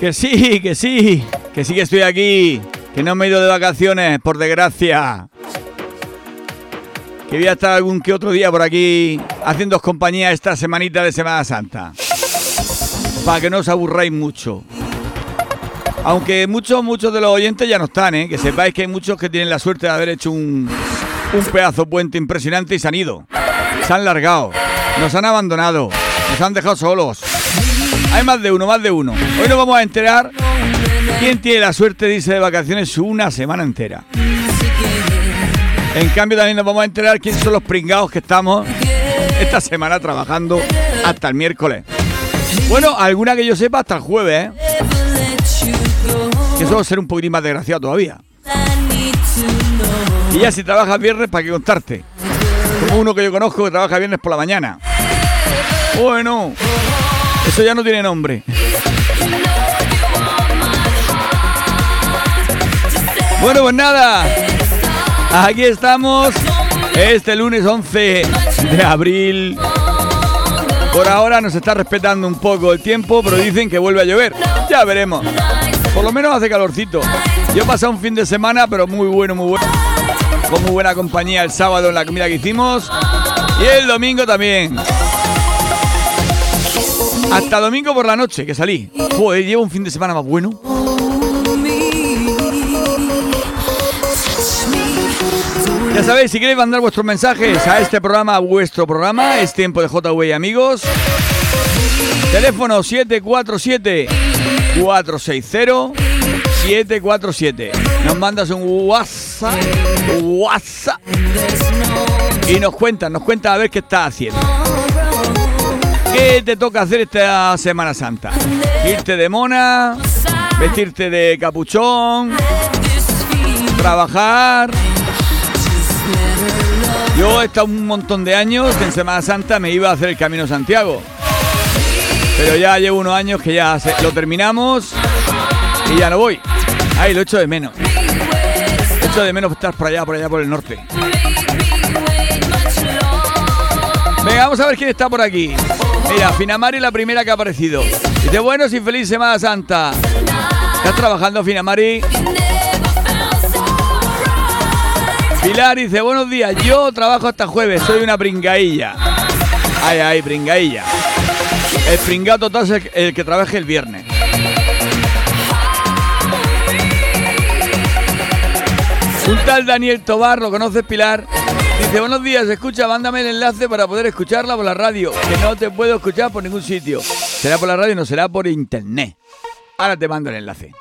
Que sí, que sí, que sí que estoy aquí, que no me he ido de vacaciones, por desgracia. Que voy a estar algún que otro día por aquí haciendo compañía esta semanita de Semana Santa. Para que no os aburráis mucho. Aunque muchos, muchos de los oyentes ya no están, ¿eh? Que sepáis que hay muchos que tienen la suerte de haber hecho un, un pedazo puente impresionante y se han ido. Se han largado. Nos han abandonado. Nos han dejado solos. Hay más de uno, más de uno. Hoy nos vamos a enterar quién tiene la suerte de irse de vacaciones una semana entera. En cambio también nos vamos a enterar quiénes son los pringados que estamos esta semana trabajando hasta el miércoles. Bueno, alguna que yo sepa hasta el jueves, ¿eh? Que eso ser un poquitín más desgraciado todavía. Y ya si trabajas viernes, ¿para qué contarte? Como uno que yo conozco que trabaja viernes por la mañana. Bueno, eso ya no tiene nombre. Bueno, pues nada. Aquí estamos. Este lunes 11 de abril. Por ahora nos está respetando un poco el tiempo, pero dicen que vuelve a llover. Ya veremos. Por lo menos hace calorcito. Yo pasado un fin de semana, pero muy bueno, muy bueno. Con muy buena compañía el sábado en la comida que hicimos. Y el domingo también. Hasta domingo por la noche que salí. Joder, llevo un fin de semana más bueno. Ya sabéis, si queréis mandar vuestros mensajes a este programa, a vuestro programa, es tiempo de JV amigos. Teléfono 747 460 747. Nos mandas un WhatsApp, WhatsApp y nos cuentas, nos cuentas a ver qué estás haciendo. ¿Qué te toca hacer esta Semana Santa? Irte de mona, vestirte de capuchón, trabajar. Yo he estado un montón de años que en Semana Santa me iba a hacer el Camino Santiago. Pero ya llevo unos años que ya lo terminamos y ya no voy. Ay, lo echo de menos. Echo de menos estar por allá, por allá, por el norte. Venga, vamos a ver quién está por aquí. Mira, Finamari la primera que ha aparecido. Dice, buenos y feliz Semana Santa. ¿Estás trabajando, Finamari? Pilar dice, buenos días, yo trabajo hasta jueves, soy una pringailla. Ay, ay, pringailla. El pringado total es el que trabaje el viernes. Un tal Daniel Tobar, ¿lo conoces Pilar? Dice, buenos días, escucha, mándame el enlace para poder escucharla por la radio, que no te puedo escuchar por ningún sitio. Será por la radio, no será por internet. Ahora te mando el enlace.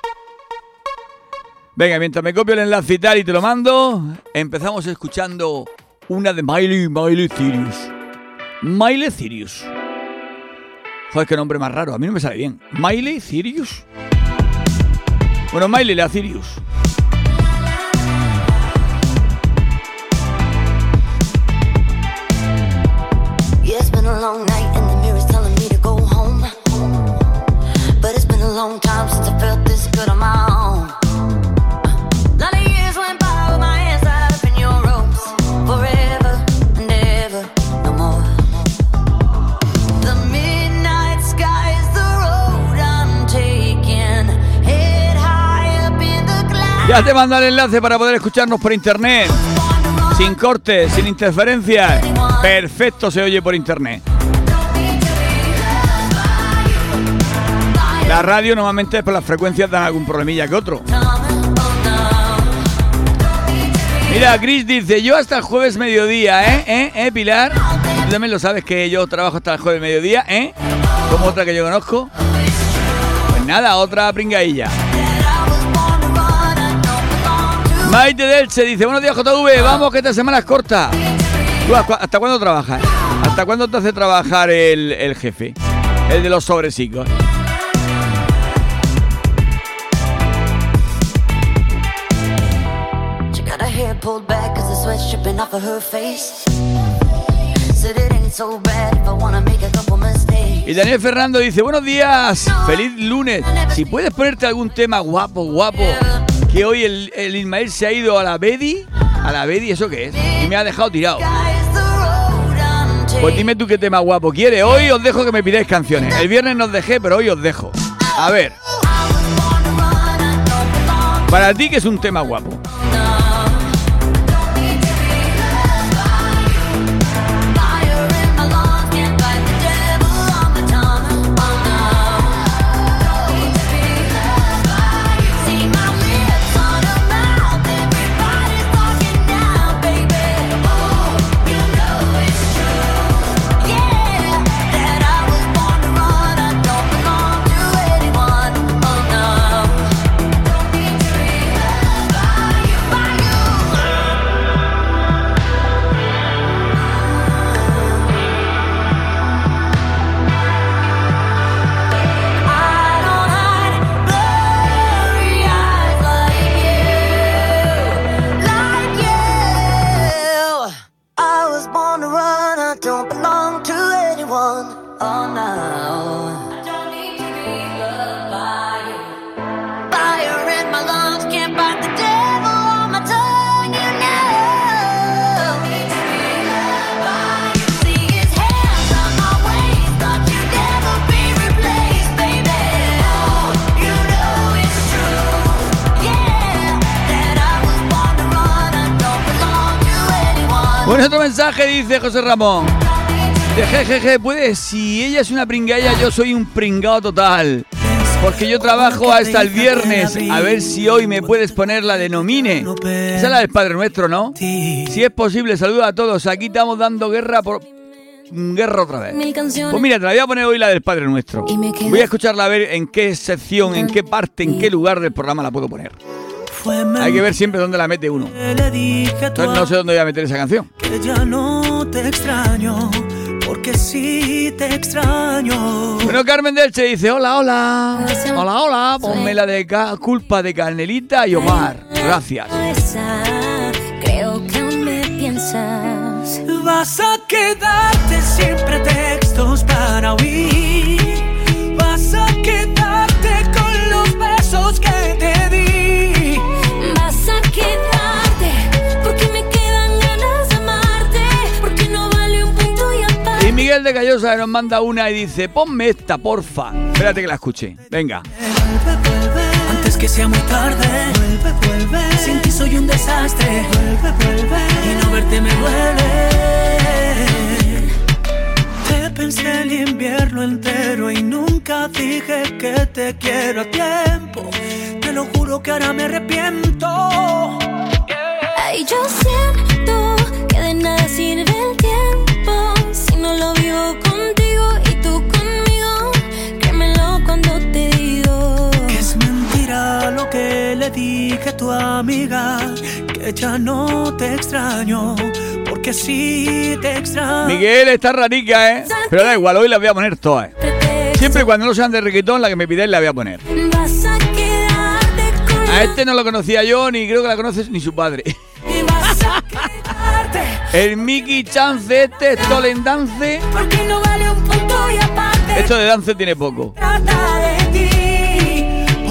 Venga, mientras me copio el enlace y tal y te lo mando, empezamos escuchando una de Miley, Miley Cyrus. Miley Cyrus. Joder, qué nombre más raro, a mí no me sale bien. Miley Cyrus. Bueno, Miley la Cyrus. Ya te mando el enlace para poder escucharnos por internet. Sin cortes, sin interferencias. Perfecto se oye por internet. La radio normalmente por las frecuencias dan algún problemilla que otro. Mira, Chris dice, yo hasta el jueves mediodía, ¿eh? ¿Eh? ¿Eh, Pilar? Tú también lo sabes que yo trabajo hasta el jueves mediodía, ¿eh? Como otra que yo conozco. Pues nada, otra pringailla. Maite Delche dice, buenos días JV, vamos que esta semana es corta. hasta cuándo trabajas? ¿Hasta cuándo te hace trabajar el, el jefe? El de los sobresicos. pulled back. Y Daniel Fernando dice, buenos días, feliz lunes. Si puedes ponerte algún tema guapo, guapo, que hoy el, el Ismael se ha ido a la Bedi, a la Bedi, ¿eso qué es? Y me ha dejado tirado. Pues dime tú qué tema guapo quieres. Hoy os dejo que me pidáis canciones. El viernes nos dejé, pero hoy os dejo. A ver. Para ti que es un tema guapo. Dice José Ramón. De jejeje, puedes, si ella es una pringalla, yo soy un pringado total. Porque yo trabajo hasta el viernes. A ver si hoy me puedes poner la de nomine. Esa es la del Padre Nuestro, ¿no? Si es posible, saluda a todos. Aquí estamos dando guerra por. Guerra otra vez. Pues mira, te la voy a poner hoy la del Padre Nuestro. Voy a escucharla a ver en qué sección, en qué parte, en qué lugar del programa la puedo poner. Hay que ver siempre dónde la mete uno. Entonces no sé dónde voy a meter esa canción. Que ya no te extraño, porque sí te extraño. Bueno, Carmen Delche dice, hola, hola. Hola, hola. Ponme la de culpa de Carnelita y Omar. Gracias. Creo que me piensas. Vas a quedarte siempre textos para huir. De Callosa nos manda una y dice, ponme esta, porfa. Espérate que la escuche. Venga. Antes que sea muy tarde, vuelve, vuelve. Sin ti soy un desastre, vuelve, vuelve. Y no verte me duele. Te pensé el invierno entero y nunca dije que te quiero a tiempo. Te lo juro que ahora me arrepiento. Ay, yo siento que tu amiga. Que ya no te extraño, porque sí te extraño. Miguel está ranica, ¿eh? Pero da igual, hoy la voy a poner todas. Siempre cuando no sean de reggaetón, la que me pides la voy a poner. a este no lo conocía yo, ni creo que la conoces ni su padre. El Mickey Chance este, esto en dance. No vale un punto y aparte. Esto de dance tiene poco.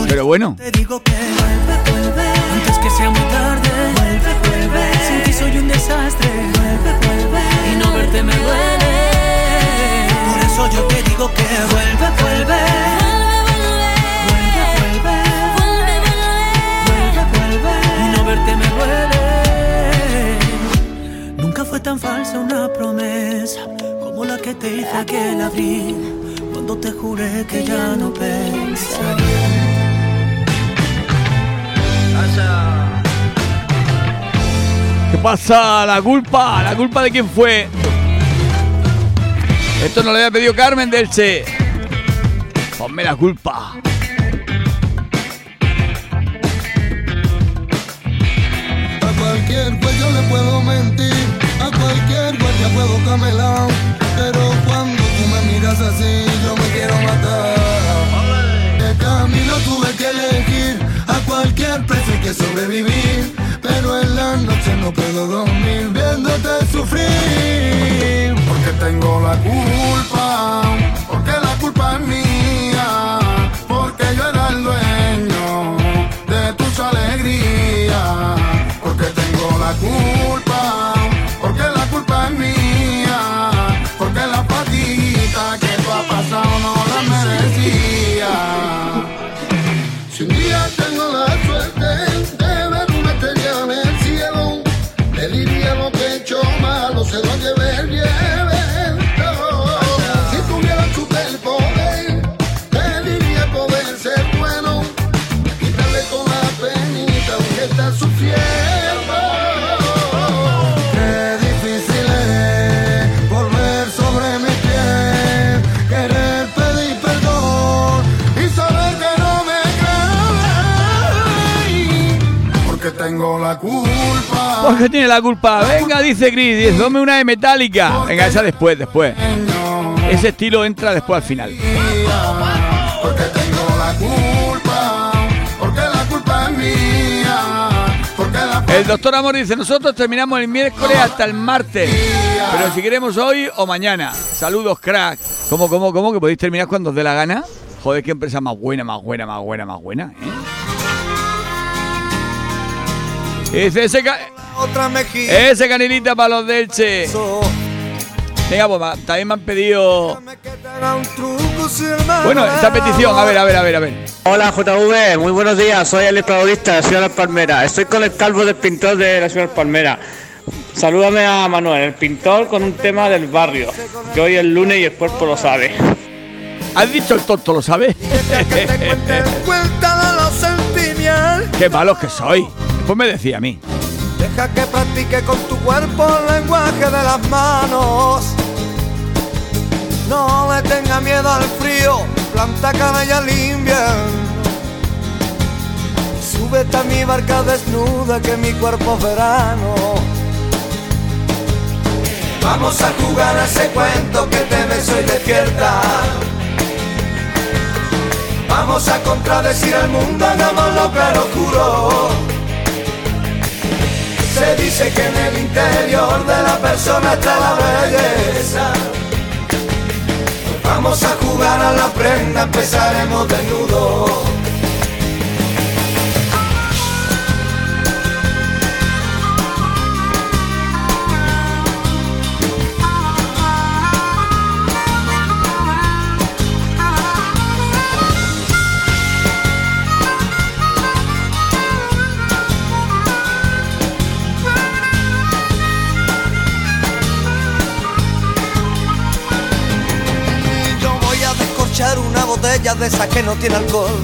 Pero bueno. Te digo que sea muy tarde. Vuelve, vuelve. Sin ti soy un desastre. Vuelve, vuelve. Y no verte me duele. Por eso yo te digo que vuelve, vuelve. tan falsa una promesa como la que te hice aquel abril cuando te juré que ya no pensaría. ¿Qué pasa? La culpa, la culpa de quién fue. Esto no lo había pedido Carmen Delche. Ponme la culpa. A cualquier pues yo le puedo mentir a cualquier guardia puedo camelar, pero cuando tú me miras así, yo me quiero matar. El camino tuve que elegir, cualquier precio hay que sobrevivir, pero en la noche no puedo dormir viéndote sufrir. Porque tengo la culpa, porque la culpa es mía, porque yo era el dueño de tus alegrías, porque tengo la culpa. tengo la culpa. Porque tiene la culpa. Venga, dice Gris, dame una de metálica. Venga, esa después, después. Ese estilo entra después al final. Porque tengo la culpa, porque la culpa es mía. Porque la El doctor Amor dice, nosotros terminamos el miércoles hasta el martes. Pero si queremos hoy o mañana. Saludos, crack. ¿Cómo, cómo, cómo? ¿Que podéis terminar cuando os dé la gana? Joder, qué empresa más buena, más buena, más buena, más buena, ¿eh? Dice ese, ca- Otra ese canilita para los del Che. Venga, pues también me han pedido... Bueno, esta petición, a ver, a ver, a ver, a ver. Hola JV, muy buenos días, soy Alex Paulista de Ciudad de las Palmeras. Estoy con el calvo del pintor de la Ciudad de las Palmeras. Salúdame a Manuel, el pintor, con un tema del barrio, que hoy es lunes y el cuerpo lo sabe. ¿Has dicho el tonto, lo sentimientos. Qué malos que soy. Después me decía a mí. Deja que practique con tu cuerpo el lenguaje de las manos. No le tenga miedo al frío, planta canalla al invierno. Súbete a mi barca desnuda que mi cuerpo es verano. Vamos a jugar a ese cuento que te beso y despierta. Vamos a contradecir al mundo, hagámoslo claro oscuro. Se dice que en el interior de la persona está la belleza. Vamos a jugar a la prenda, empezaremos desnudos. De esa que no tiene alcohol.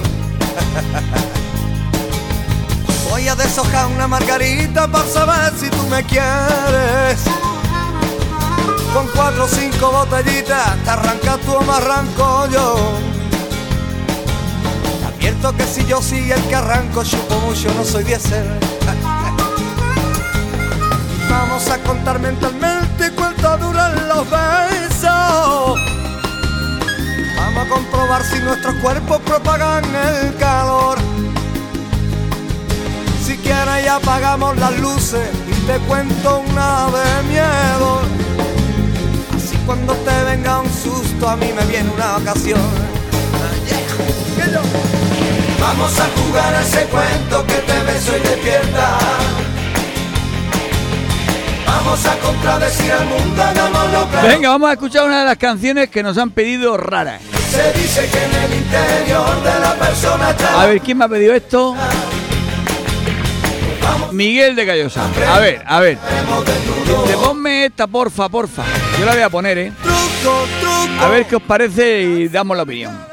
Voy a deshojar una margarita para saber si tú me quieres. Con cuatro o cinco botellitas te arrancas tú o me arranco yo. Te advierto que si yo soy el que arranco, chupo mucho, no soy diésel. Vamos a contar mentalmente cuánto duran los besos. Vamos a comprobar si nuestros cuerpos propagan el calor. Si quieres ya apagamos las luces y te cuento una de miedo. Así cuando te venga un susto a mí me viene una ocasión. Vamos a jugar a ese cuento que te beso y despierta. Vamos a contradecir al mundo, hagámoslo claro. Venga, vamos a escuchar una de las canciones que nos han pedido raras. Se dice que en el interior de la persona está A ver, ¿quién me ha pedido esto? Miguel de Callosa. A ver, a ver. Dice, ponme esta, porfa, porfa. Yo la voy a poner, ¿eh? A ver qué os parece y damos la opinión.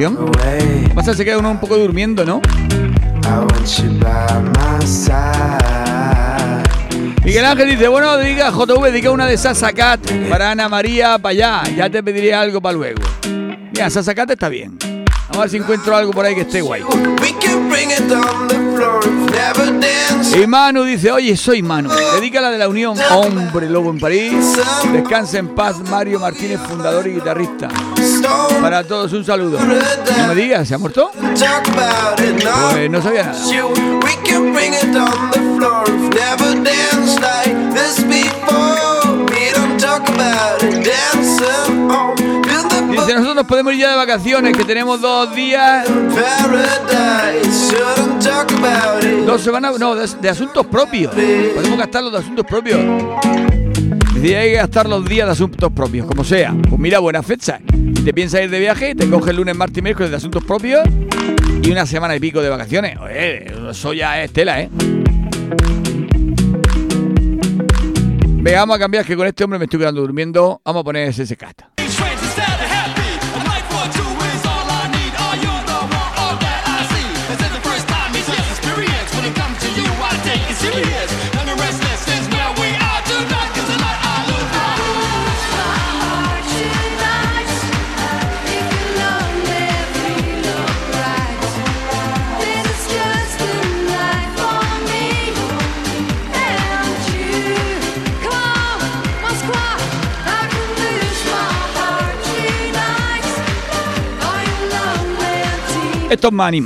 Canción. Pasa se queda uno un poco durmiendo, ¿no? Miguel Ángel dice, bueno, diga JV, dedica una de Sasa Cat para Ana María para allá. Ya te pediré algo para luego. Mira, Sasa Cat está bien. Vamos a ver si encuentro algo por ahí que esté guay. Y Manu dice, oye, soy Manu. Dedícala de la Unión, hombre lobo en París. Descansa en paz, Mario Martínez, fundador y guitarrista. Para todos un saludo. No me digas, ¿se ha muerto? Pues no sabía nada. Dice, nosotros nos podemos ir ya de vacaciones, que tenemos dos días, dos semanas, no, de, de asuntos propios. Podemos gastar los de asuntos propios. Decía, hay que gastar los días de asuntos propios, como sea. Pues mira, buena fecha. Te piensas ir de viaje, te coges el lunes, martes y miércoles de asuntos propios y una semana y pico de vacaciones. Oye, eso ya es tela, ¿eh? Venga, vamos a cambiar, que con este hombre me estoy quedando durmiendo. Vamos a poner ese cata. Esto es Manny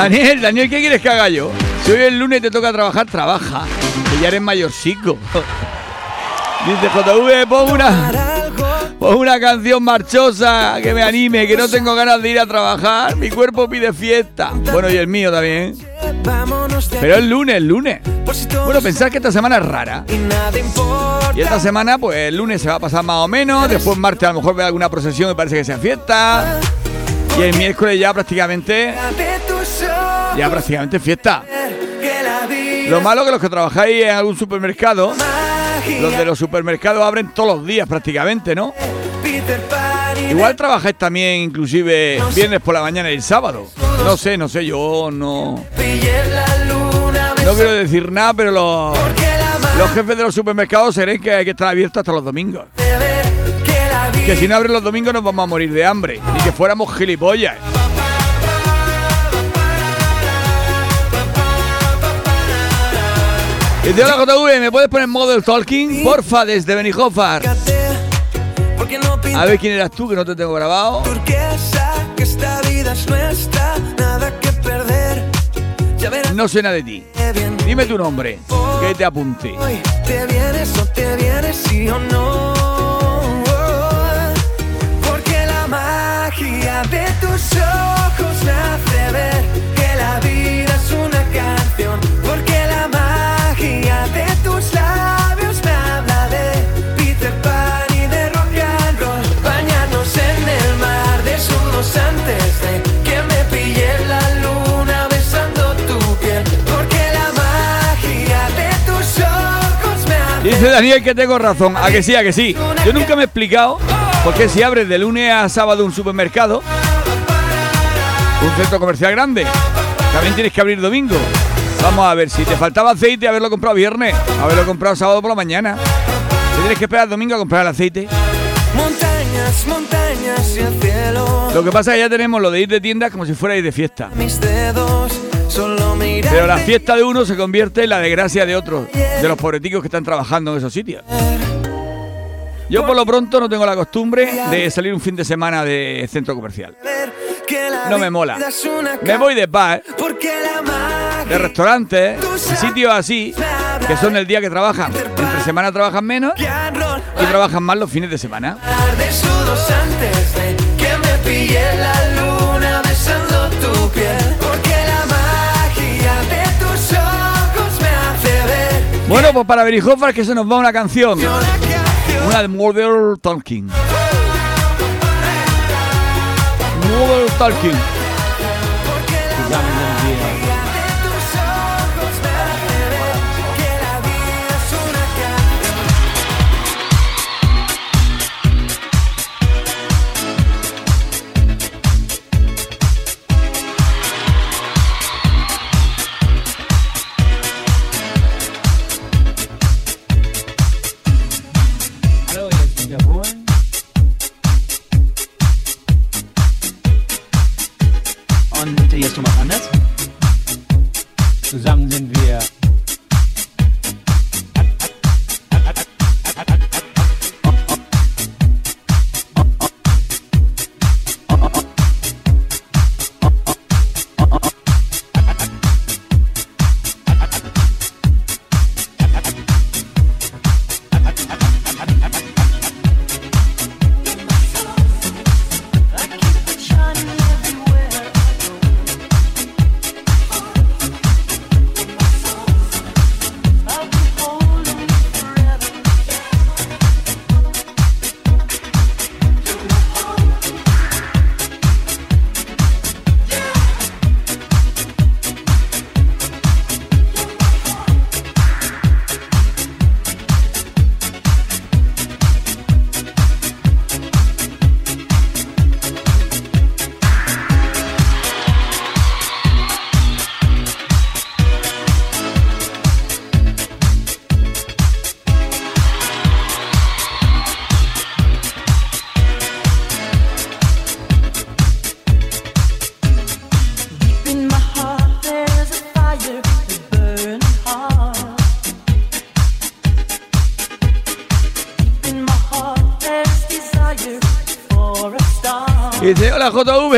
Daniel, Daniel, ¿qué quieres que haga yo? Si hoy el lunes te toca trabajar, trabaja. Que ya eres mayorcico. Dice JV, pon una, pon una canción marchosa que me anime, que no tengo ganas de ir a trabajar. Mi cuerpo pide fiesta. Bueno, y el mío también. Pero el lunes, el lunes. Bueno, pensar que esta semana es rara. Y esta semana, pues el lunes se va a pasar más o menos. Después martes a lo mejor ve alguna procesión y parece que sea fiesta. Y el miércoles ya prácticamente, ya prácticamente fiesta. Lo malo que los que trabajáis en algún supermercado, los de los supermercados abren todos los días prácticamente, ¿no? Igual trabajáis también inclusive viernes por la mañana y el sábado. No sé, no sé, yo no... No quiero decir nada, pero los, jefes de los supermercados se creen que hay que estar abiertos hasta los domingos. Que si no abren los domingos nos vamos a morir de hambre. Ni que fuéramos gilipollas. Y de hola JV, ¿me puedes poner Model Talking? Porfa, desde Benijofar. A ver quién eras tú, que no te tengo grabado. No sé nada de ti. Dime tu nombre, que te apunte. Te vienes o te vienes, sí o no. Porque la magia de tus ojos me hace ver que la vida es una canción. Dice Daniel que tengo razón. A que sí, a que sí. Yo nunca me he explicado por qué si abres de lunes a sábado un supermercado, un centro comercial grande, también tienes que abrir domingo. Vamos a ver, si te faltaba aceite, haberlo comprado viernes, haberlo comprado sábado por la mañana. Tienes que esperar domingo a comprar el aceite. Montañas, montañas y el cielo. Lo que pasa es que ya tenemos lo de ir de tiendas como si fuera ir de fiesta. Mis dedos. Pero la fiesta de uno se convierte en la desgracia de otros, de los pobreticos que están trabajando en esos sitios. Yo por lo pronto no tengo la costumbre de salir un fin de semana de centro comercial. No me mola. Me voy de bar, de restaurantes, de sitios así, que son el día que trabajan. Entre semana trabajan menos y trabajan más los fines de semana. Bueno, pues para Berijofar que se nos va una canción. una canción. Una de Mother Talking. Mother Talking.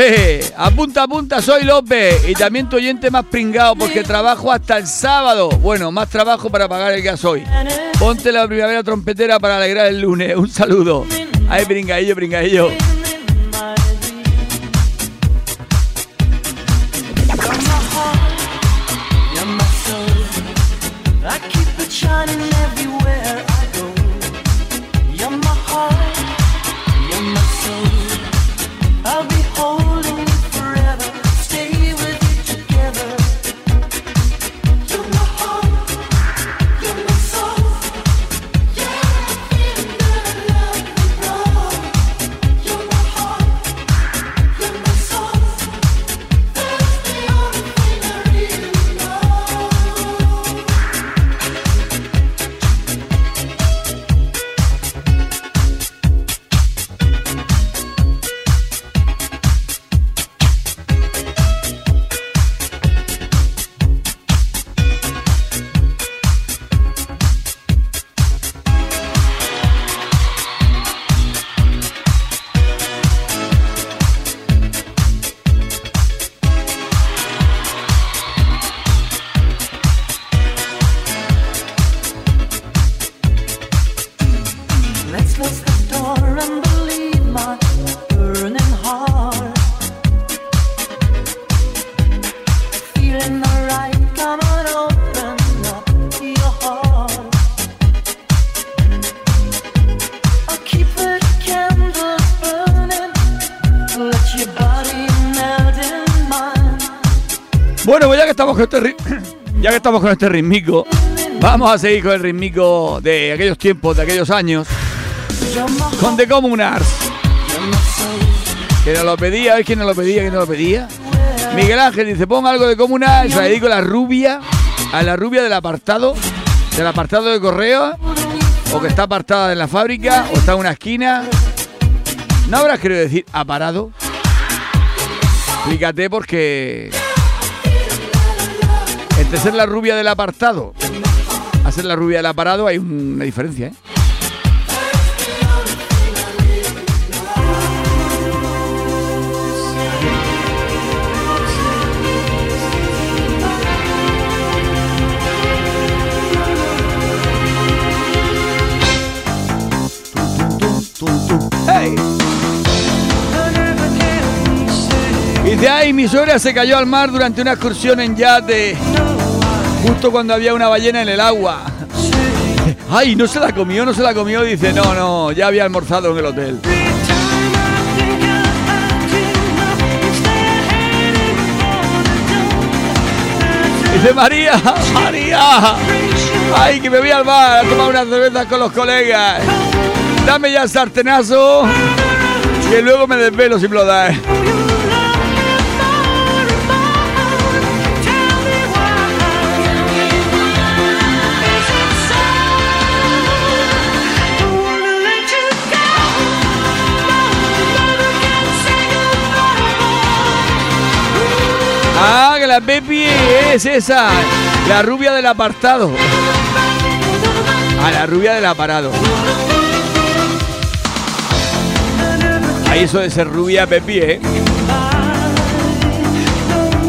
JV, apunta, apunta, soy López. Y también tu oyente más pringado porque trabajo hasta el sábado. Bueno, más trabajo para pagar el gasoil. Ponte la primavera trompetera para alegrar el lunes. Un saludo. Ay, pringadillo, pringadillo. Con este ritmico, vamos a seguir con el ritmico de aquellos tiempos, de aquellos años, con The soul. Que nos lo pedía, ¿ves quién nos lo pedía? ¿Quién nos lo pedía? Miguel Ángel dice, pon algo de Comunards, se la dedico la rubia, a la rubia del apartado, del apartado de correo, o que está apartada en la fábrica, o está en una esquina. ¿No habrás querido decir aparado? Explícate porque entre ser la rubia del apartado a ser la rubia del aparado hay un- una diferencia, ¿eh? ¡Hey! Dice, ay, mi suegra se cayó al mar durante una excursión en yate, justo cuando había una ballena en el agua. Ay, no se la comió, no se la comió. Dice, no, no, ya había almorzado en el hotel. Dice, María, María, ay, que me voy al bar a tomar unas cervezas con los colegas. Dame ya el sartenazo, que luego me desvelo si me lo das. Ah, la Pepi es esa, la rubia del apartado. A la rubia del aparado. Ahí eso de ser rubia, Pepi, ¿eh?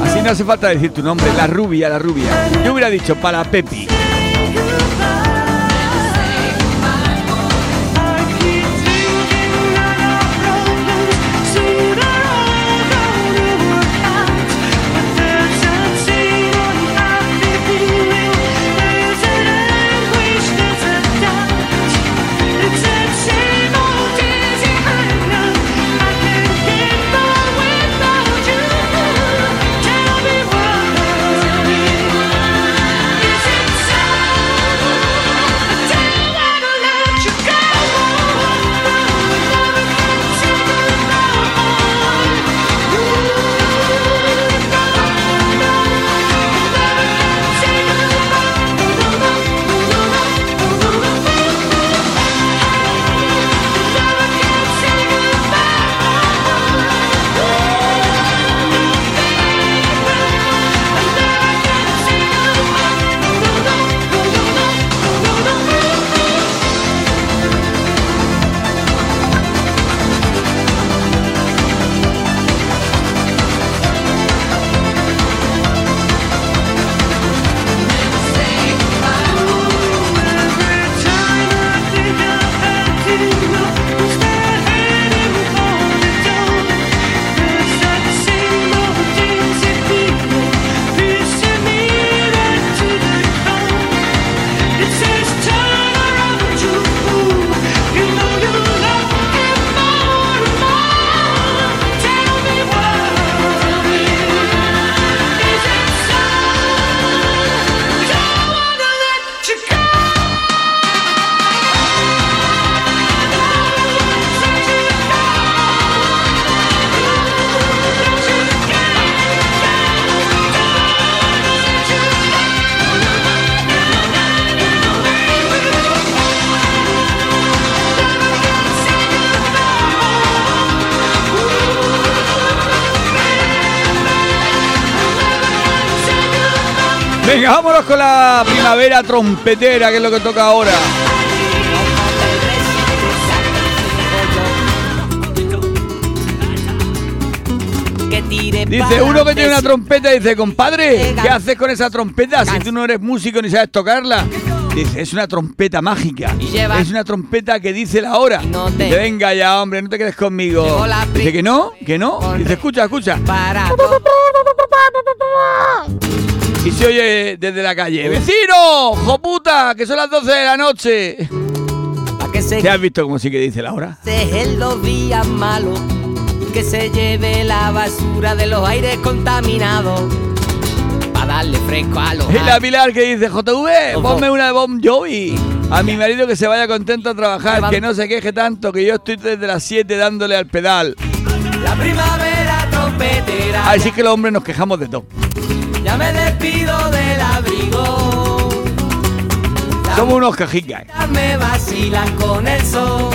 Así no hace falta decir tu nombre, la rubia, la rubia. Yo hubiera dicho para Pepi. Venga, vámonos con la primavera trompetera, que es lo que toca ahora. Dice uno que tiene una trompeta, dice, compadre, ¿qué haces con esa trompeta si tú no eres músico ni sabes tocarla? Dice, es una trompeta mágica. Y Es una trompeta que dice la hora. Dice, venga ya, hombre, no te quedes conmigo. Dice que no, que no. Dice, escucha, escucha. Para Y se oye desde la calle, ¡Vecino! ¡Joputa! Que son las 12 de la noche. pa' que se ¿Te has visto cómo sí que dice la hora? en los días malos, que se lleve la basura de los aires contaminados, para darle fresco a los Es la. Pilar que dice, JV, ponme una de Bon Jovi. A mi marido que se vaya contento a trabajar, que no se queje tanto, que yo estoy desde las 7 dándole al pedal. La primavera trompetera, Así que los hombres nos quejamos de todo. Ya me despido del abrigo. Las Somos unos cajicas. me vacilan con el sol.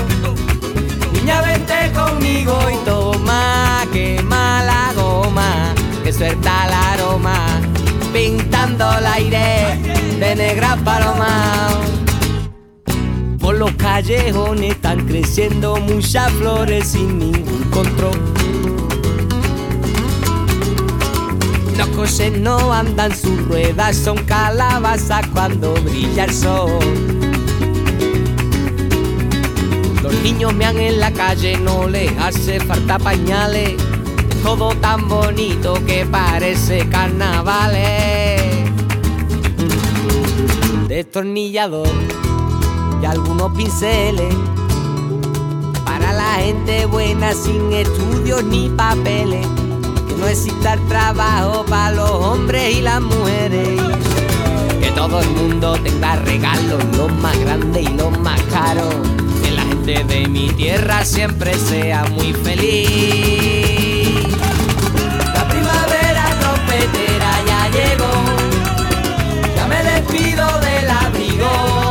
Niña, vente conmigo y toma, quema la goma, que suelta el aroma, pintando el aire de negra paloma. Por los callejones están creciendo muchas flores sin ningún control. Coches no andan sus ruedas, son calabazas cuando brilla el sol. Los niños mean en la calle, no les hace falta pañales. Es todo tan bonito que parece carnavales. Destornillador y algunos pinceles. Para la gente buena sin estudios ni papeles. No exista el trabajo para los hombres y las mujeres. Que todo el mundo tenga regalos, los más grandes y los más caros. Que la gente de mi tierra siempre sea muy feliz. La primavera trompetera ya llegó. Ya me despido del abrigo.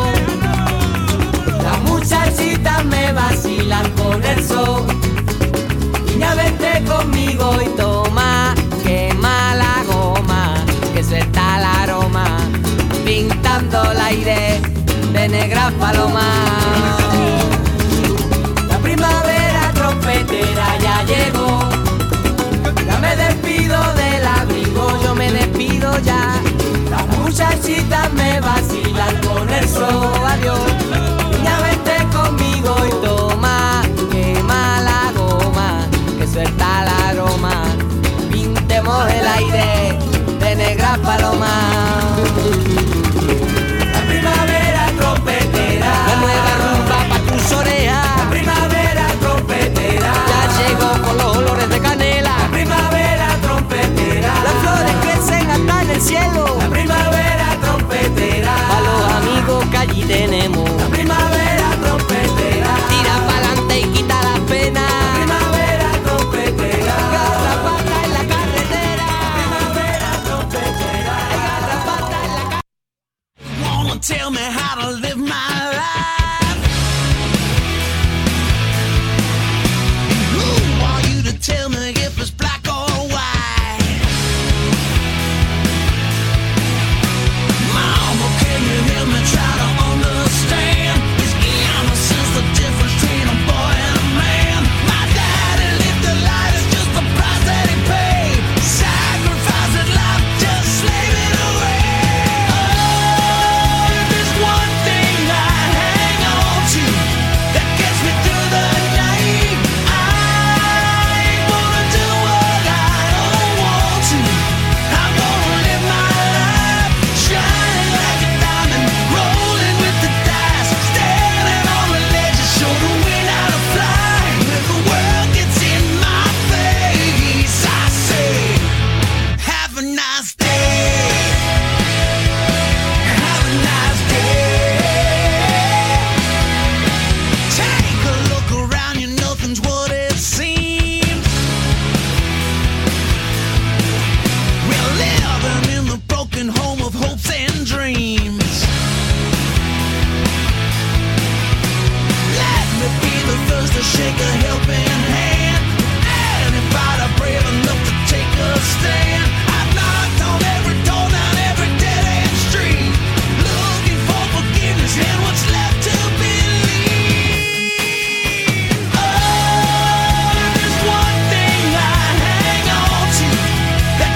Las muchachitas me vacilan con el sol, adiós. Niña, vente conmigo y toma, quema la goma, que suelta el aroma. Pintemos el aire de negra paloma. Tenemos. La primavera trompetera, tira pa'lante y quita las penas. La primavera trompetera, garrapata en la carretera. La primavera trompetera, garrapata en la carretera. Wanna tell me how to live my life?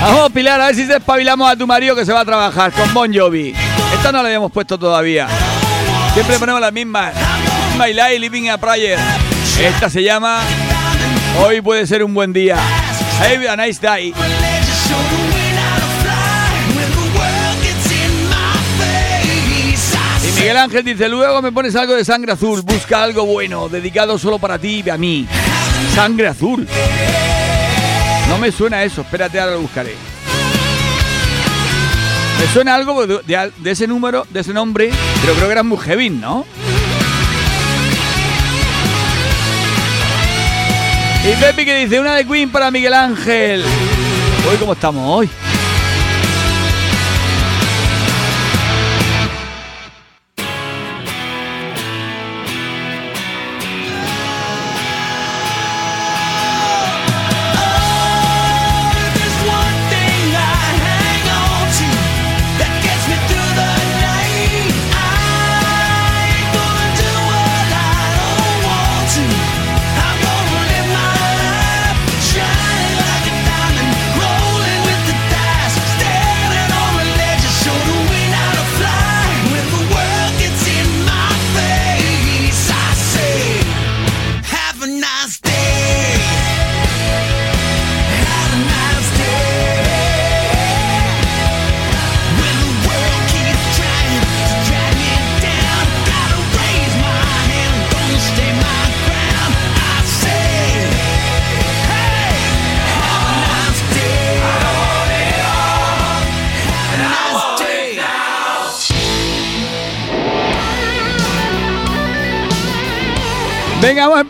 Vamos, Pilar, a ver si te espabilamos a tu marido que se va a trabajar con Bon Jovi. Esta no la habíamos puesto todavía. Siempre ponemos las mismas. My Life Living a Prayer. Esta se llama Hoy puede ser un buen día. Have a nice day. Y Miguel Ángel dice, luego me pones algo de sangre azul, busca algo bueno, dedicado solo para ti y a mí. Sangre azul. No me suena eso, espérate, ahora lo buscaré. Me suena algo de, ese número, de ese nombre, pero creo que era Mujevin, ¿no? Y Pepi que dice una de Queen para Miguel Ángel. Hoy cómo estamos hoy.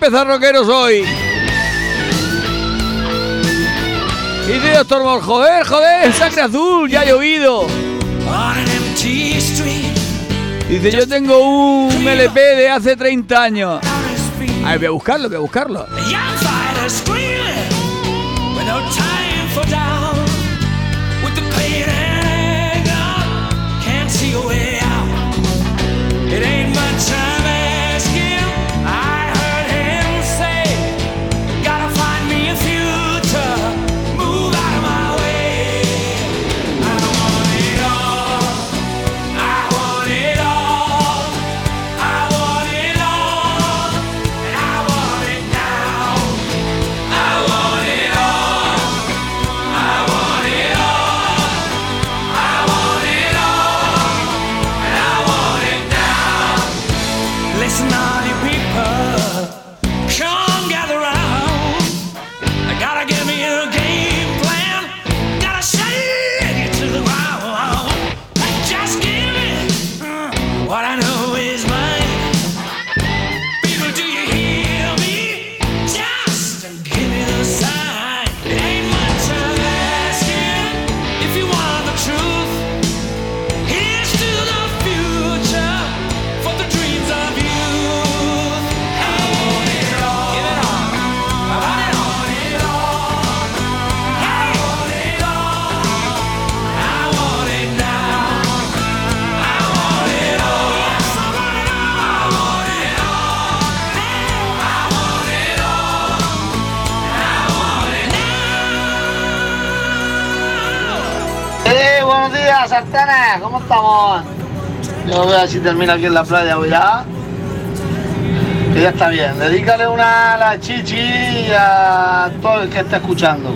Empezar rockeros hoy. Y dice Doctor Mor, joder, joder, sangre azul, ya ha llovido. Dice, yo tengo un LP de hace 30 años. A ver, voy a buscarlo, voy a buscarlo. a young fighter screaming Yo voy a ver si termino aquí en la playa hoy ya. Que ya está bien. Dedícale una la chichi a todo el que esté escuchando.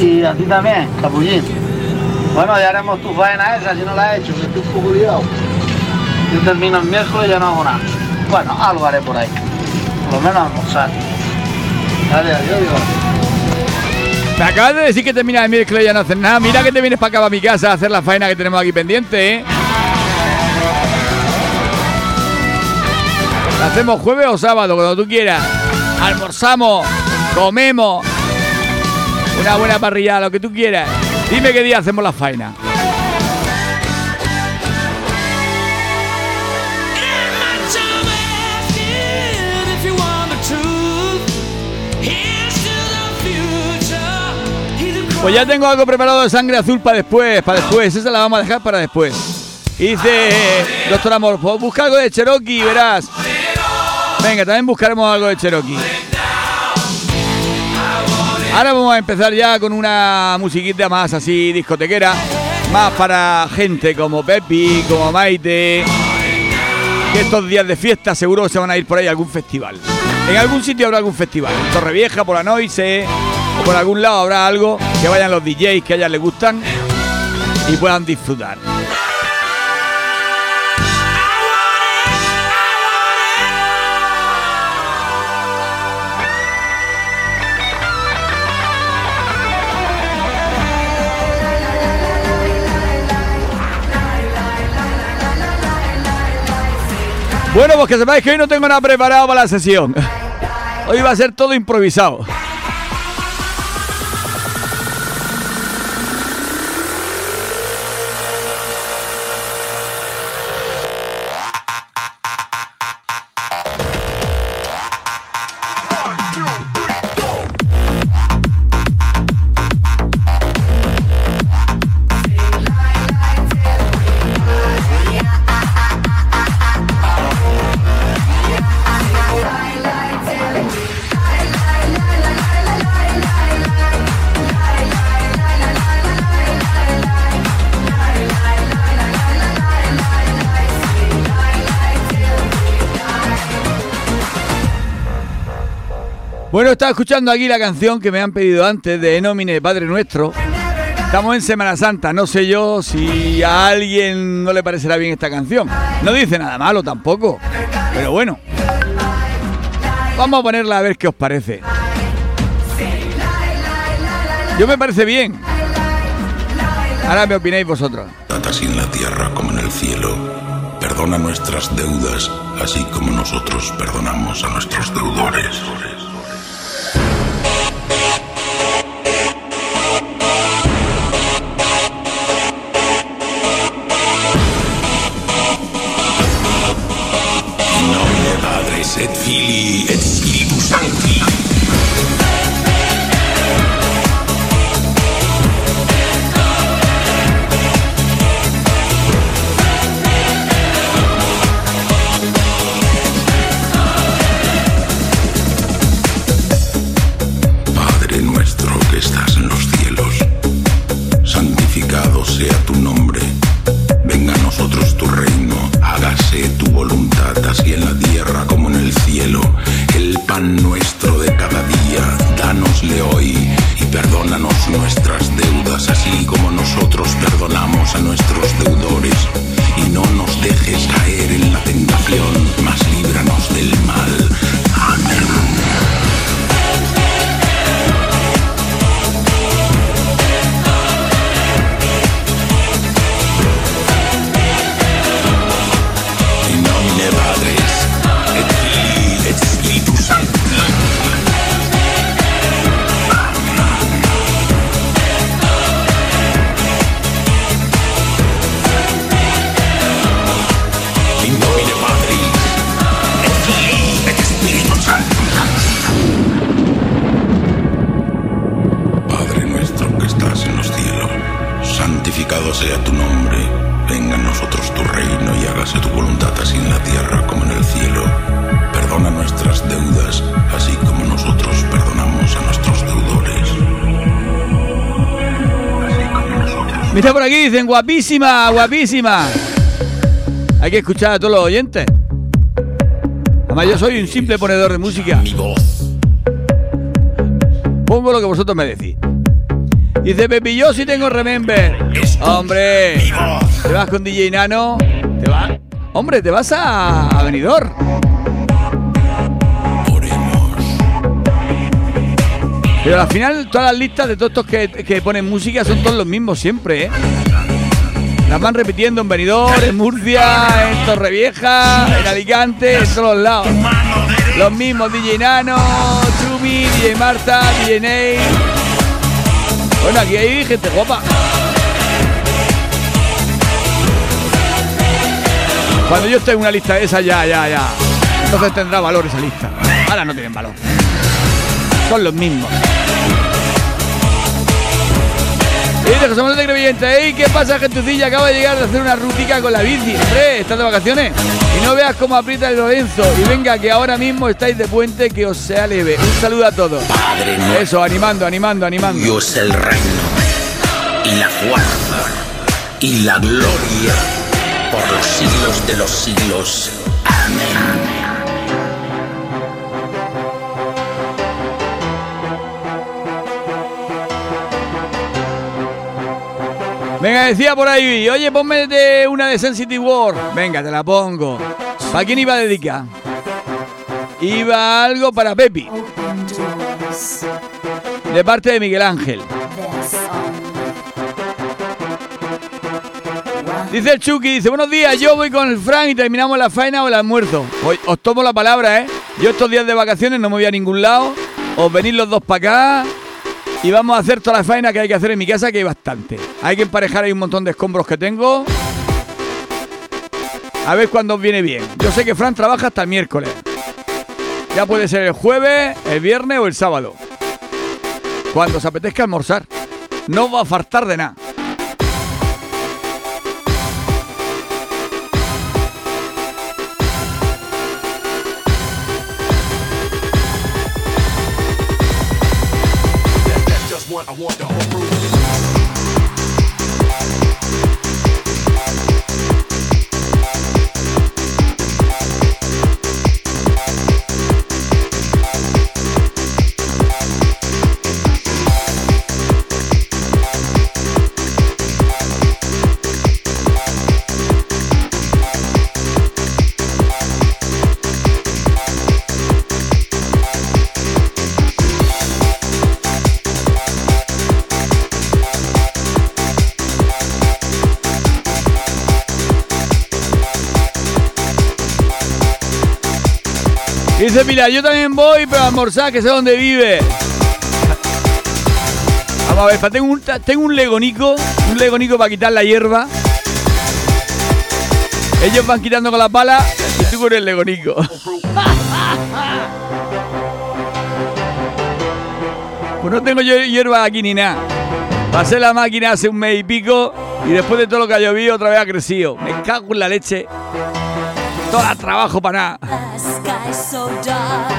Y a ti también, capullín. Bueno, ya haremos tu faena esa si no la he hecho, que estoy un poco liado. Yo termino el miércoles ya no hago nada. Bueno, algo haré por ahí. Por lo menos almorzar. Dale, adiós. Me acabas de decir que termina el miércoles ya no haces nada. Mira que te vienes para acá, para mi casa, a hacer la faena que tenemos aquí pendiente, ¿eh? La hacemos jueves o sábado, cuando tú quieras. Almorzamos, comemos. Una buena parrillada, lo que tú quieras. Dime qué día hacemos la faena. Pues ya tengo algo preparado de sangre azul para después, para después. Esa la vamos a dejar para después. Dice, doctor Amor, busca algo de Cherokee, verás. Venga, también buscaremos algo de Cherokee. Ahora vamos a empezar ya con una musiquita más así discotequera. Más para gente como Pepi, como Maite, que estos días de fiesta seguro se van a ir por ahí a algún festival. En algún sitio habrá algún festival. En Torrevieja, por la Noise, o por algún lado habrá algo que vayan los DJs que a ellas les gustan y puedan disfrutar. Bueno, pues que sepáis que hoy no tengo nada preparado para la sesión. Hoy va a ser todo improvisado. Estaba escuchando aquí la canción que me han pedido antes de Enomine Padre Nuestro. Estamos en Semana Santa, no sé yo si a alguien no le parecerá bien esta canción. No dice nada malo tampoco, pero bueno. Vamos a ponerla a ver qué os parece. Yo me parece bien. Ahora me opináis vosotros. Así en la tierra como en el cielo. Perdona nuestras deudas, así como nosotros perdonamos a nuestros deudores. chwili, et chili buszanki. Aquí, dicen guapísima, guapísima. Hay que escuchar a todos los oyentes. Además, yo soy un simple ponedor de música. Pongo lo que vosotros me decís. Dice Pepi, yo sí tengo Remember. Hombre, te vas con DJ Nano. Te vas. Hombre, te vas a, a Benidorm. Pero al final todas las listas de todos estos que, que ponen música son todos los mismos siempre, ¿eh? Las van repitiendo en Benidorm, en Murcia, en Torrevieja, en Alicante, en todos lados. Los mismos, DJ Nano, Chumi, DJ Marta, DJ Ney. Bueno, aquí hay gente guapa. Cuando yo esté en una lista de esa, ya, ya, ya. Entonces tendrá valor esa lista. Ahora no tienen valor. Son los mismos. Y dice José Manuel de Crevillente, ¡Ey! ¿Qué pasa, gentucilla? Acaba de llegar de hacer una rutica con la bici. Hombre, ¿estás de vacaciones? Y no veas cómo aprieta el Lorenzo. Y venga, que ahora mismo estáis de puente, que os sea leve. Un saludo a todos. Eso, animando, animando, animando. Dios el reino y la fuerza y la gloria por los siglos de los siglos. Amén. Venga, decía por ahí, oye, ponme de una de Sensitive War. Venga, te la pongo. ¿Para quién iba a dedicar? Iba algo para Pepi. De parte de Miguel Ángel. Dice el Chucky, dice, buenos días, yo voy con el Frank y terminamos la faena o el almuerzo. Hoy os tomo la palabra, ¿eh? Yo estos días de vacaciones no me voy a ningún lado. Os venís los dos para acá y vamos a hacer toda la faena que hay que hacer en mi casa, que hay bastante. Hay que emparejar ahí un montón de escombros que tengo. A ver cuándo viene bien. Yo sé que Fran trabaja hasta el miércoles. Ya puede ser el jueves, el viernes o el sábado. Cuando os apetezca almorzar. No va a faltar de nada. Dice, mira, yo también voy, pero a almorzar, que sé dónde vive. Vamos a ver, tengo un, tengo un legonico, un legonico para quitar la hierba. Ellos van quitando con la pala y tú con el legonico. Pues no tengo hierba aquí ni nada. Pasé la máquina hace un mes y pico y después de todo lo que ha llovido otra vez ha crecido. Me cago en la leche. Todo trabajo para nada. The sky so dark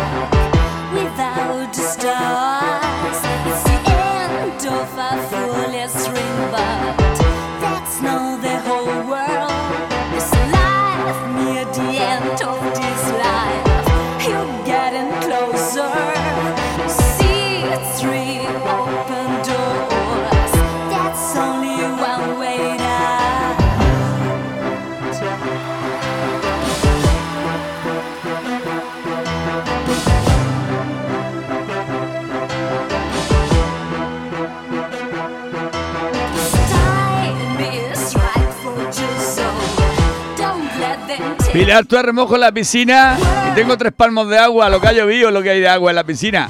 Pilar, tú remojo en la piscina y tengo tres palmos de agua, lo que ha llovido, lo que hay de agua en la piscina.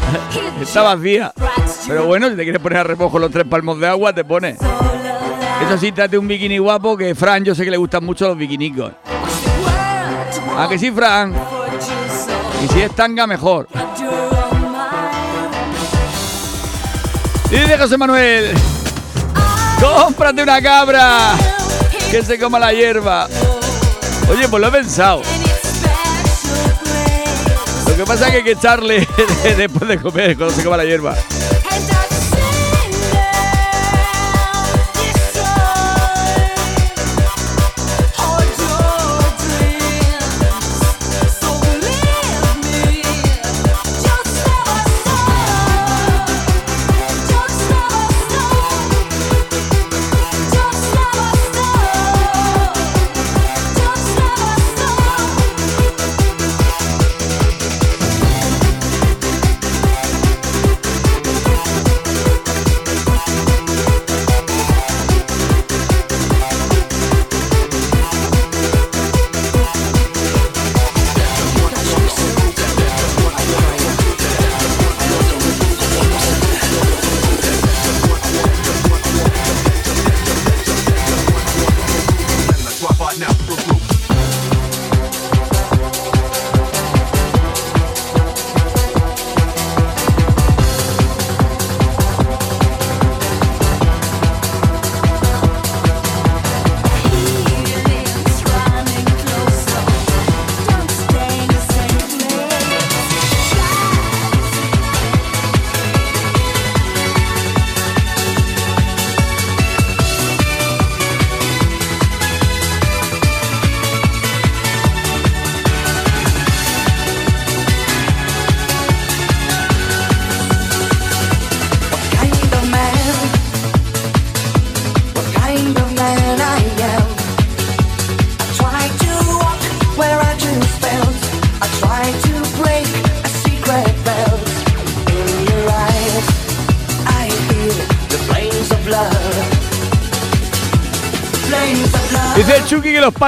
Está vacía. Pero bueno, si te quieres poner a remojo los tres palmos de agua, te pones. Eso sí, trate un bikini guapo, que Fran, yo sé que le gustan mucho los bikinicos. ¿A que sí, Fran? Y si es tanga, mejor. Dice José Manuel, cómprate una cabra que se coma la hierba. Oye, pues lo he pensado. Lo que pasa es que hay que echarle después de comer, cuando se coma la hierba.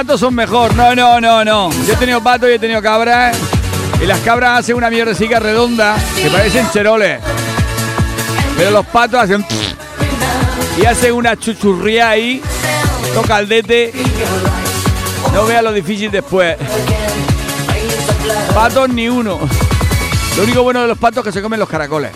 patos son mejor. No, no, no, no. Yo he tenido patos y he tenido cabras. ¿eh? Y las cabras hacen una mierdecica redonda que parecen cheroles. Pero los patos hacen. Y hacen una chuchurría ahí. Toca el dete. No vea lo difícil después. Patos ni uno. Lo único bueno de los patos es que se comen los caracoles.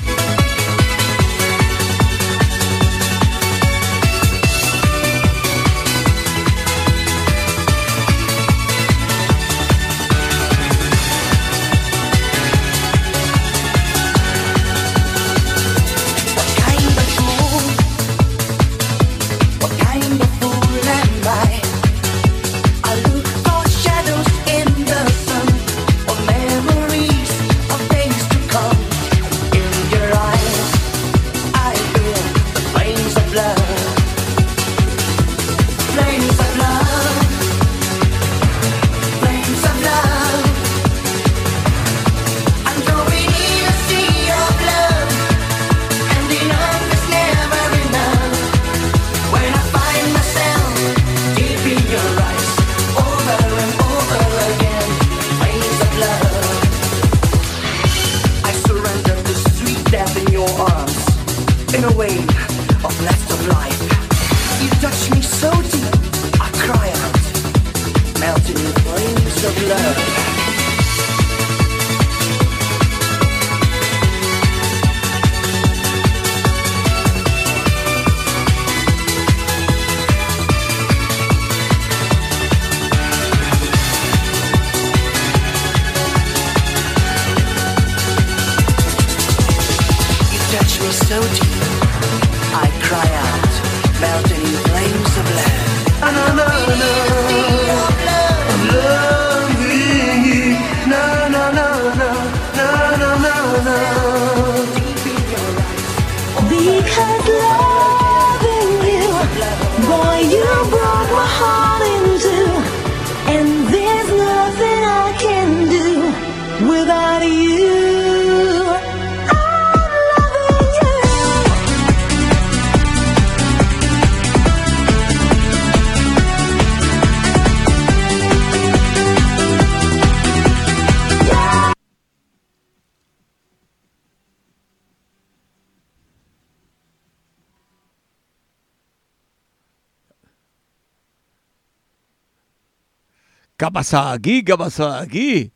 pasado aquí? ¿Qué ha pasado aquí?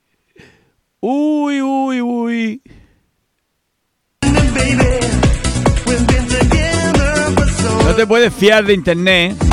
Uy, uy, uy. No te puedes fiar de internet. ¿eh?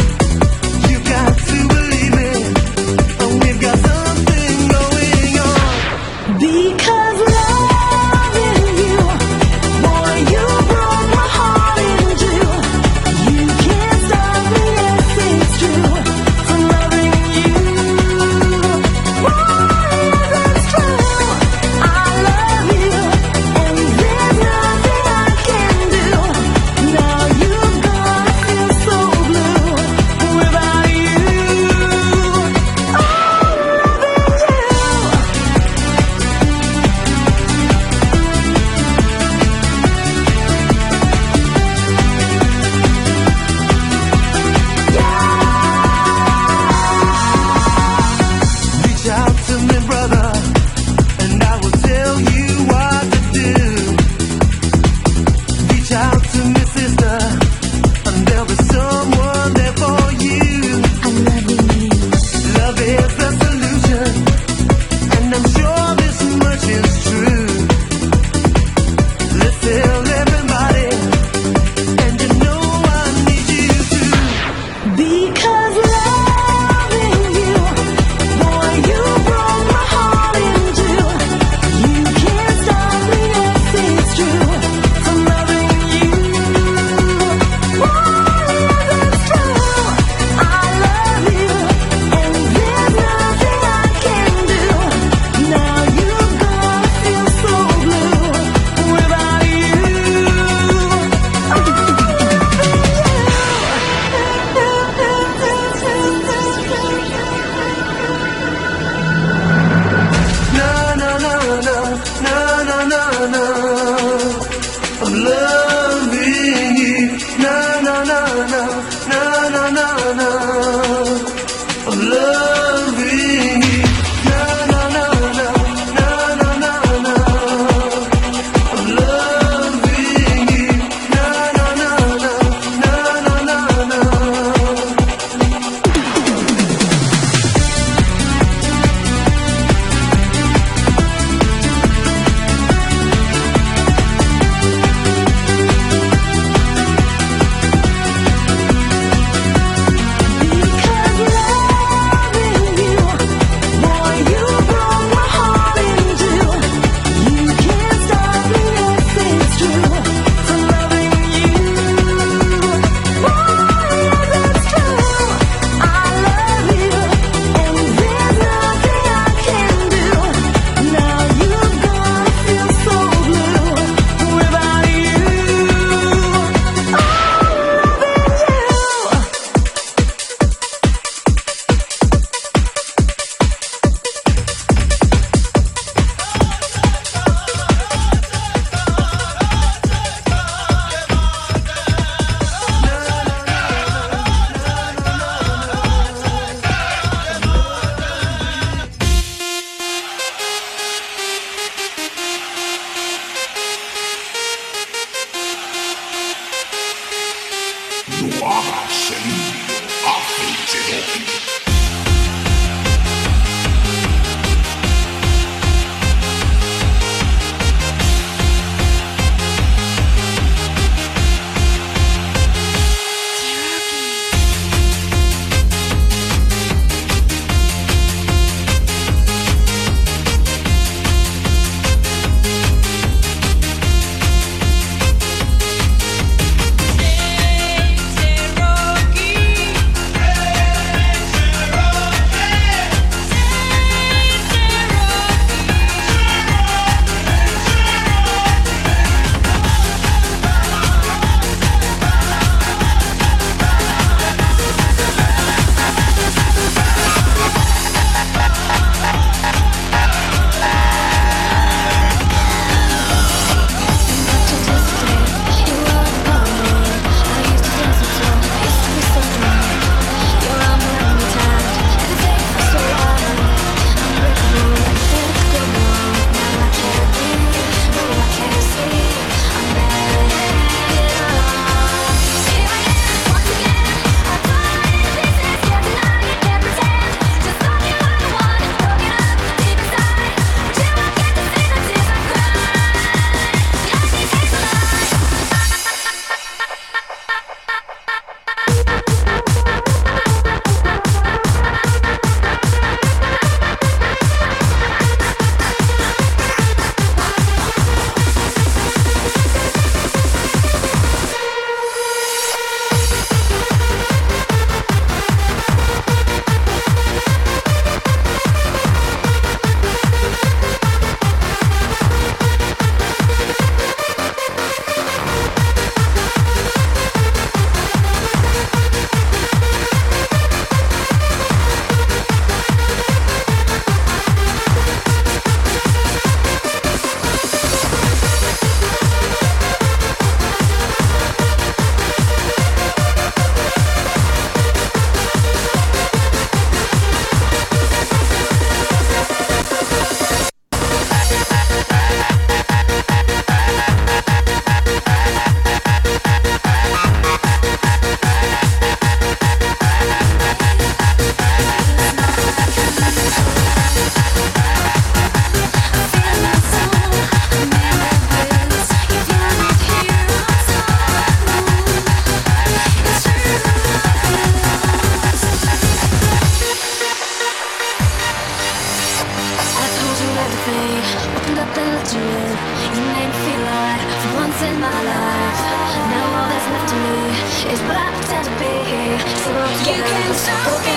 You can't stop me.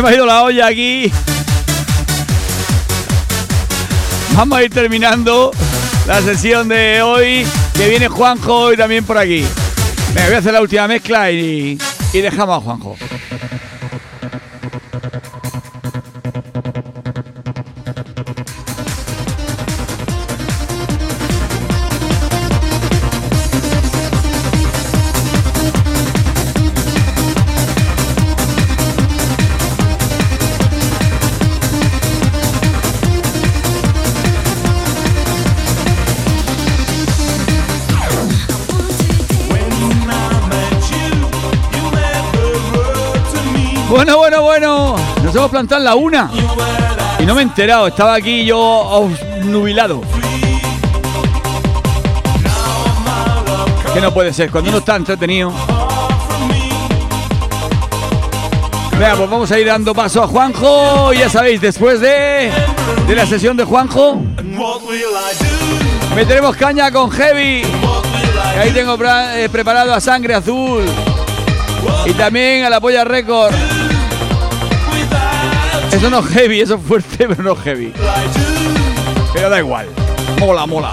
Se me ha ido la olla aquí. Vamos a ir terminando la sesión de hoy. Que viene Juanjo hoy también por aquí. Venga, voy a hacer la última mezcla y, y dejamos a Juanjo. Bueno, bueno, bueno. Nos hemos plantado en la una. Y no me he enterado. Estaba aquí yo nubilado. Que no puede ser. Cuando uno está entretenido. Venga, pues vamos a ir dando paso a Juanjo. Ya sabéis, después de, de la sesión de Juanjo, meteremos caña con Heavy. Ahí tengo eh, preparado a Sangre Azul. Y también a la Polla Record. Eso no es heavy, eso es fuerte, pero no es heavy. Pero da igual. Mola, mola.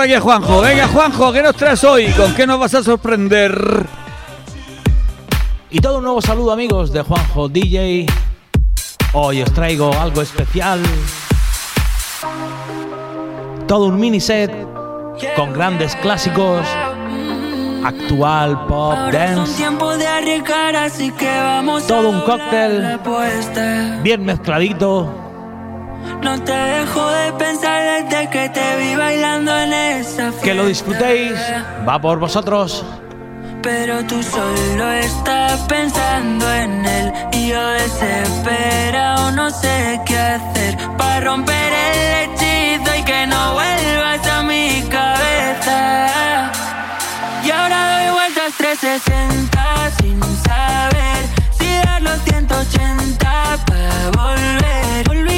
Por aquí a Juanjo. Venga, Juanjo, ¿qué nos traes hoy? ¿Con qué nos vas a sorprender? Y todo un nuevo saludo amigos de Juanjo DJ. Hoy os traigo algo especial. Todo un mini set con grandes clásicos, actual, pop, dance, todo un cóctel bien mezcladito. No te dejo de pensar desde que te vi bailando en esa fiesta. Que lo disfrutéis, va por vosotros. Pero tú solo estás pensando en él y yo desesperado no sé qué hacer para romper el hechizo y que no vuelvas a mi cabeza. Y ahora doy vueltas 360 sin saber si dar los 180 para volver. Olvidar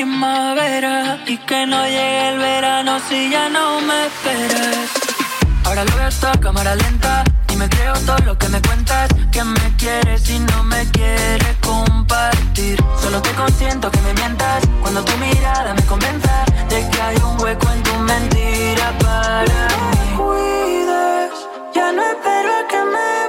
primavera y que no llegue el verano si ya no me esperas. Ahora lo veo todo a cámara lenta y me creo todo lo que me cuentas. Que me quieres y no me quieres compartir. Solo te consiento que me mientas cuando tu mirada me convenza de que hay un hueco en tu mentira para mí. No me cuides, ya no espero a que me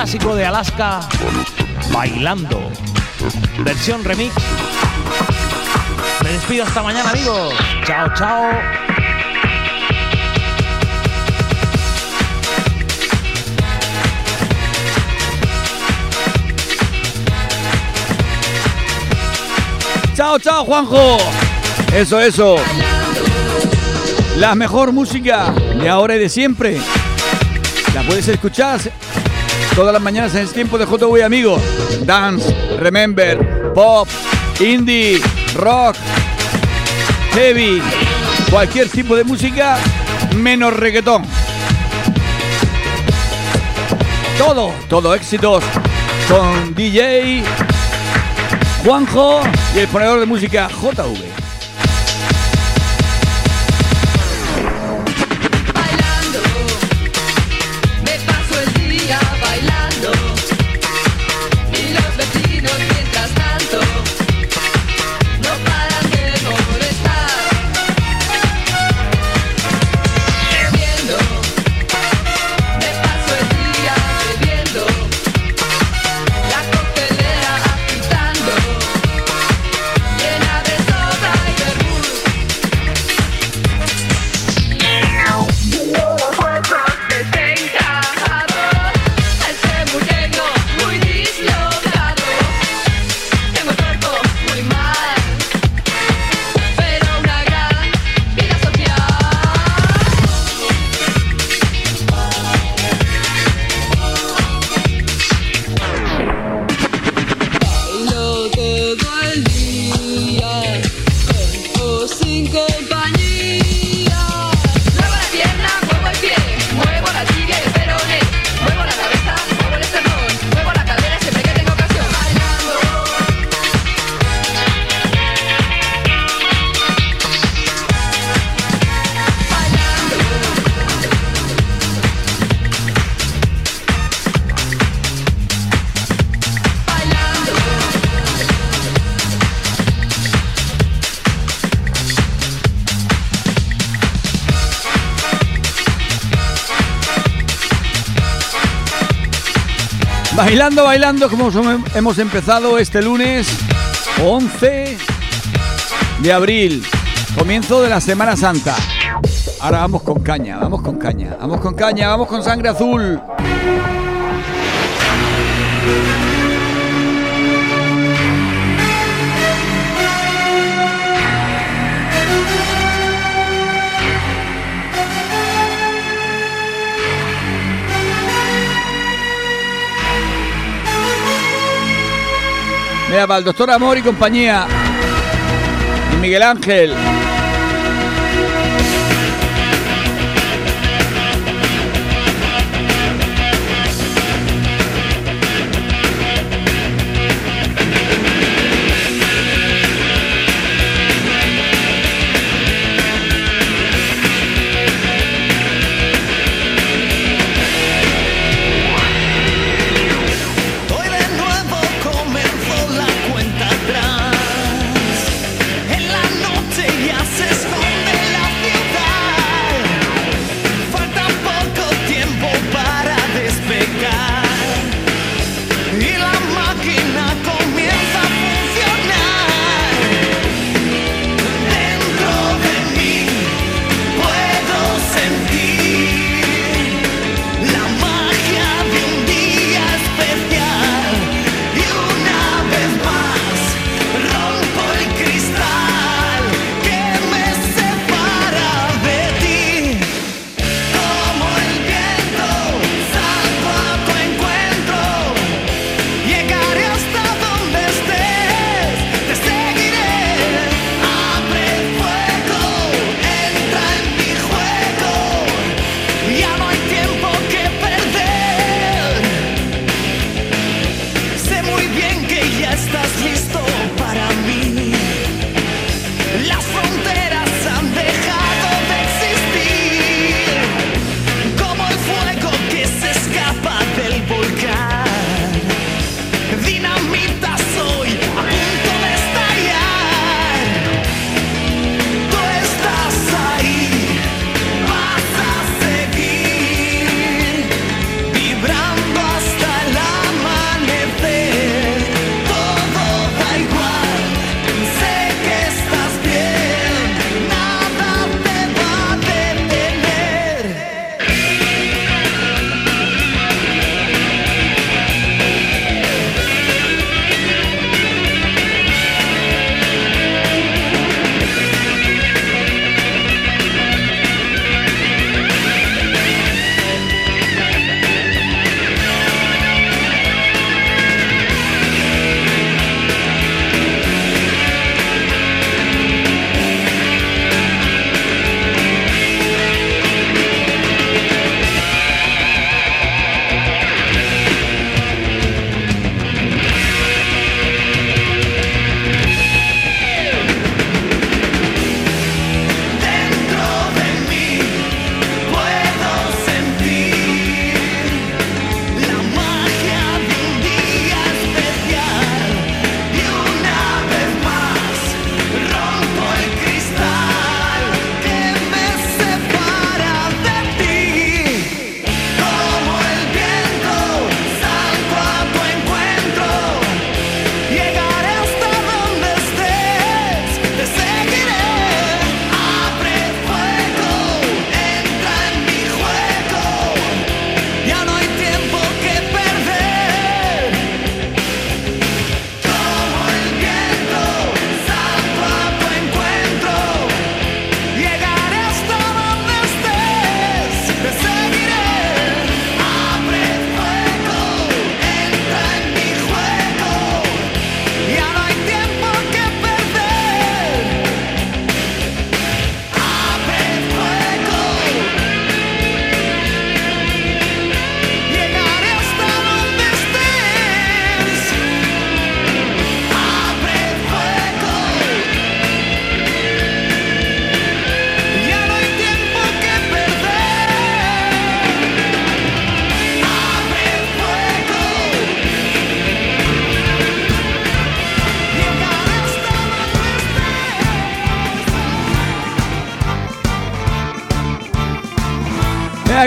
clásico de Alaska, Bailando. Versión remix. Me despido hasta mañana, amigos. Chao, chao. Chao, chao, Juanjo. Eso, eso. La mejor música de ahora y de siempre. La puedes escuchar todas las mañanas en el tiempo de JV, amigos. Dance, remember, pop, indie, rock, heavy, cualquier tipo de música menos reggaetón. Todo, todo éxitos con DJ Juanjo y el ponedor de música JV. Bailando, bailando, como hemos empezado este lunes 11 de abril, comienzo de la Semana Santa. Ahora vamos con caña, vamos con caña, vamos con caña, vamos con sangre azul. Mira, para el doctor Amor y compañía. Y Miguel Ángel.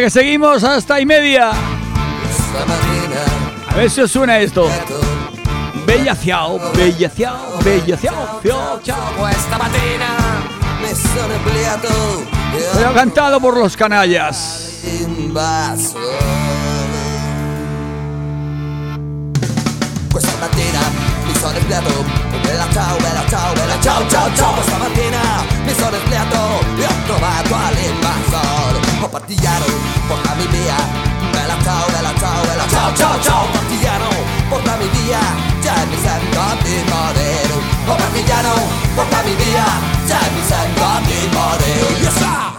Que seguimos hasta y media. A ver si os suena esto. Bella ciao, bella ciao, bella ciao, ciao, ciao. Embriato Pero cantado por los canallas. Questa mattina mi sono embriato Bella ciao, bella ciao, bella ciao, ciao, ciao Questa mattina mi sono embriato E ho trovato all'invasor Oh partigiano, portami via. Bella ciao, bella ciao, bella ciao, ciao, ciao Partigiano, portami via. Già mi sento di morire Oh partigiano, portami via. Già mi sento di morire Yes, sir!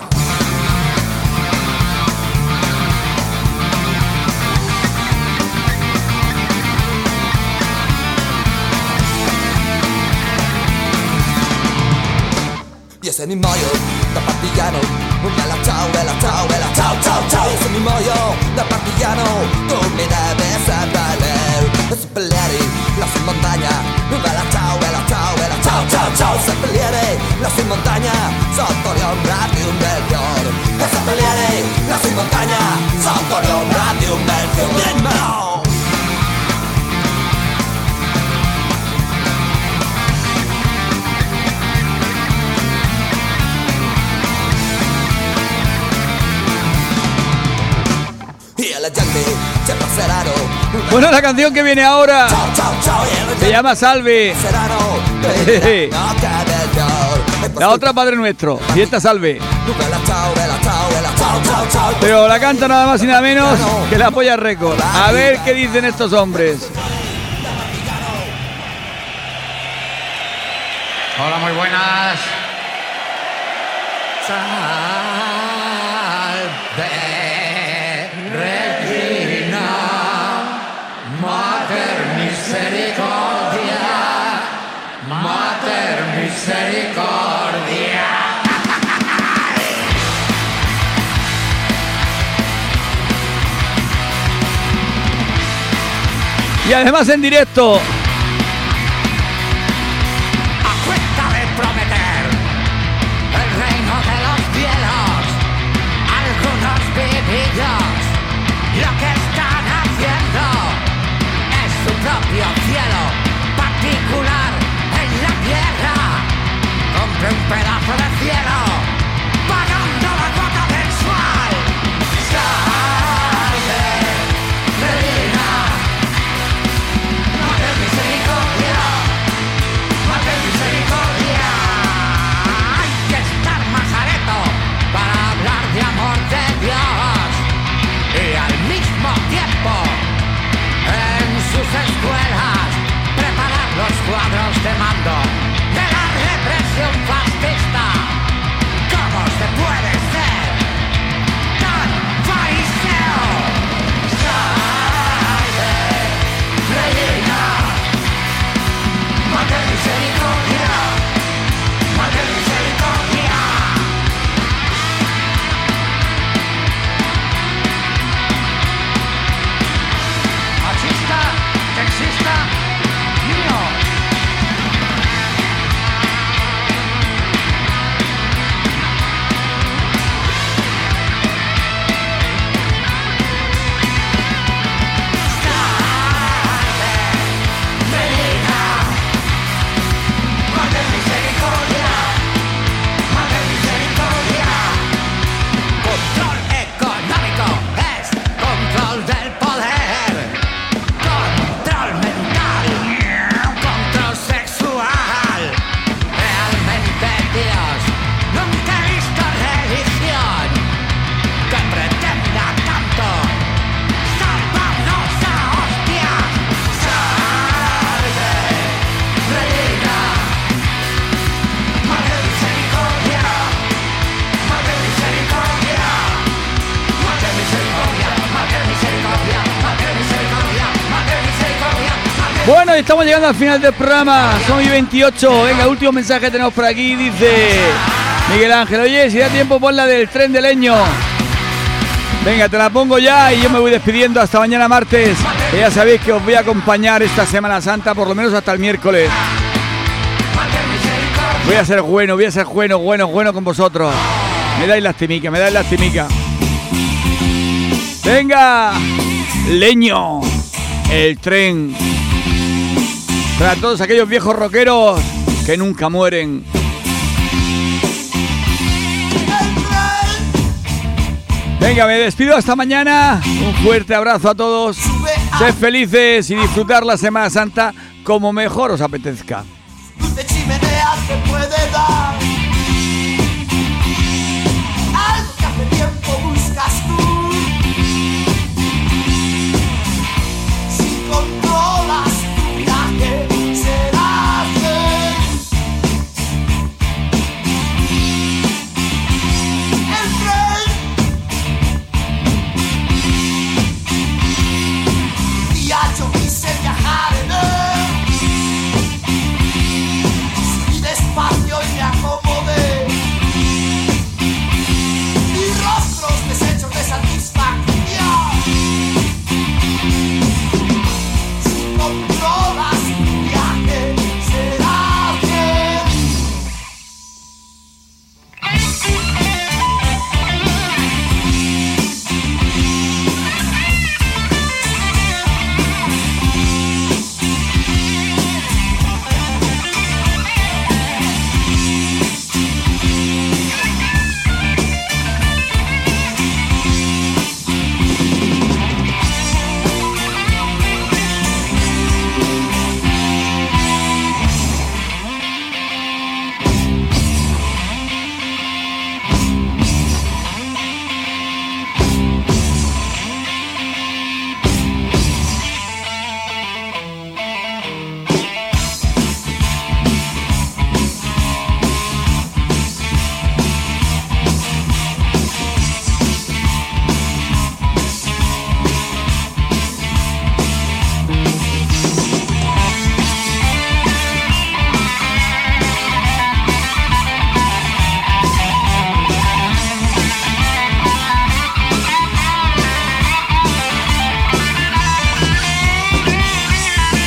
Se mi muoio da partigiano. Bella ciao, bella ciao, bella ciao, ciao, ciao. Se mi muoio da partigiano Tu mi devi seppellire E seppellire lassù in montagna Bella ciao, bella ciao, bella ciao, ciao, ciao. Seppellire lassù in montagna Sotto le ombra di un bel fiore. E seppellire lassù in montagna Sotto le ombra di un bel fiore Bueno, la canción que viene ahora se llama Salve. La otra Padre Nuestro, y esta Salve. Pero la canta nada más y nada menos que la Polla Record. A ver qué dicen estos hombres. Hola, muy buenas. Y además en directo. Preparar los Bueno, estamos llegando al final del programa. Son y 28. Venga, último mensaje que tenemos por aquí. Dice Miguel Ángel. Oye, si da tiempo, pon la del tren de leño. Venga, te la pongo ya y yo me voy despidiendo hasta mañana martes. Que ya sabéis que os voy a acompañar esta Semana Santa, por lo menos hasta el miércoles. Voy a ser bueno, voy a ser bueno, bueno, bueno con vosotros. Me dais lastimica, me dais lastimica. Venga, leño, el tren. Para todos aquellos viejos rockeros que nunca mueren. Venga, me despido hasta mañana. Un fuerte abrazo a todos. Sed felices y disfrutar la Semana Santa como mejor os apetezca.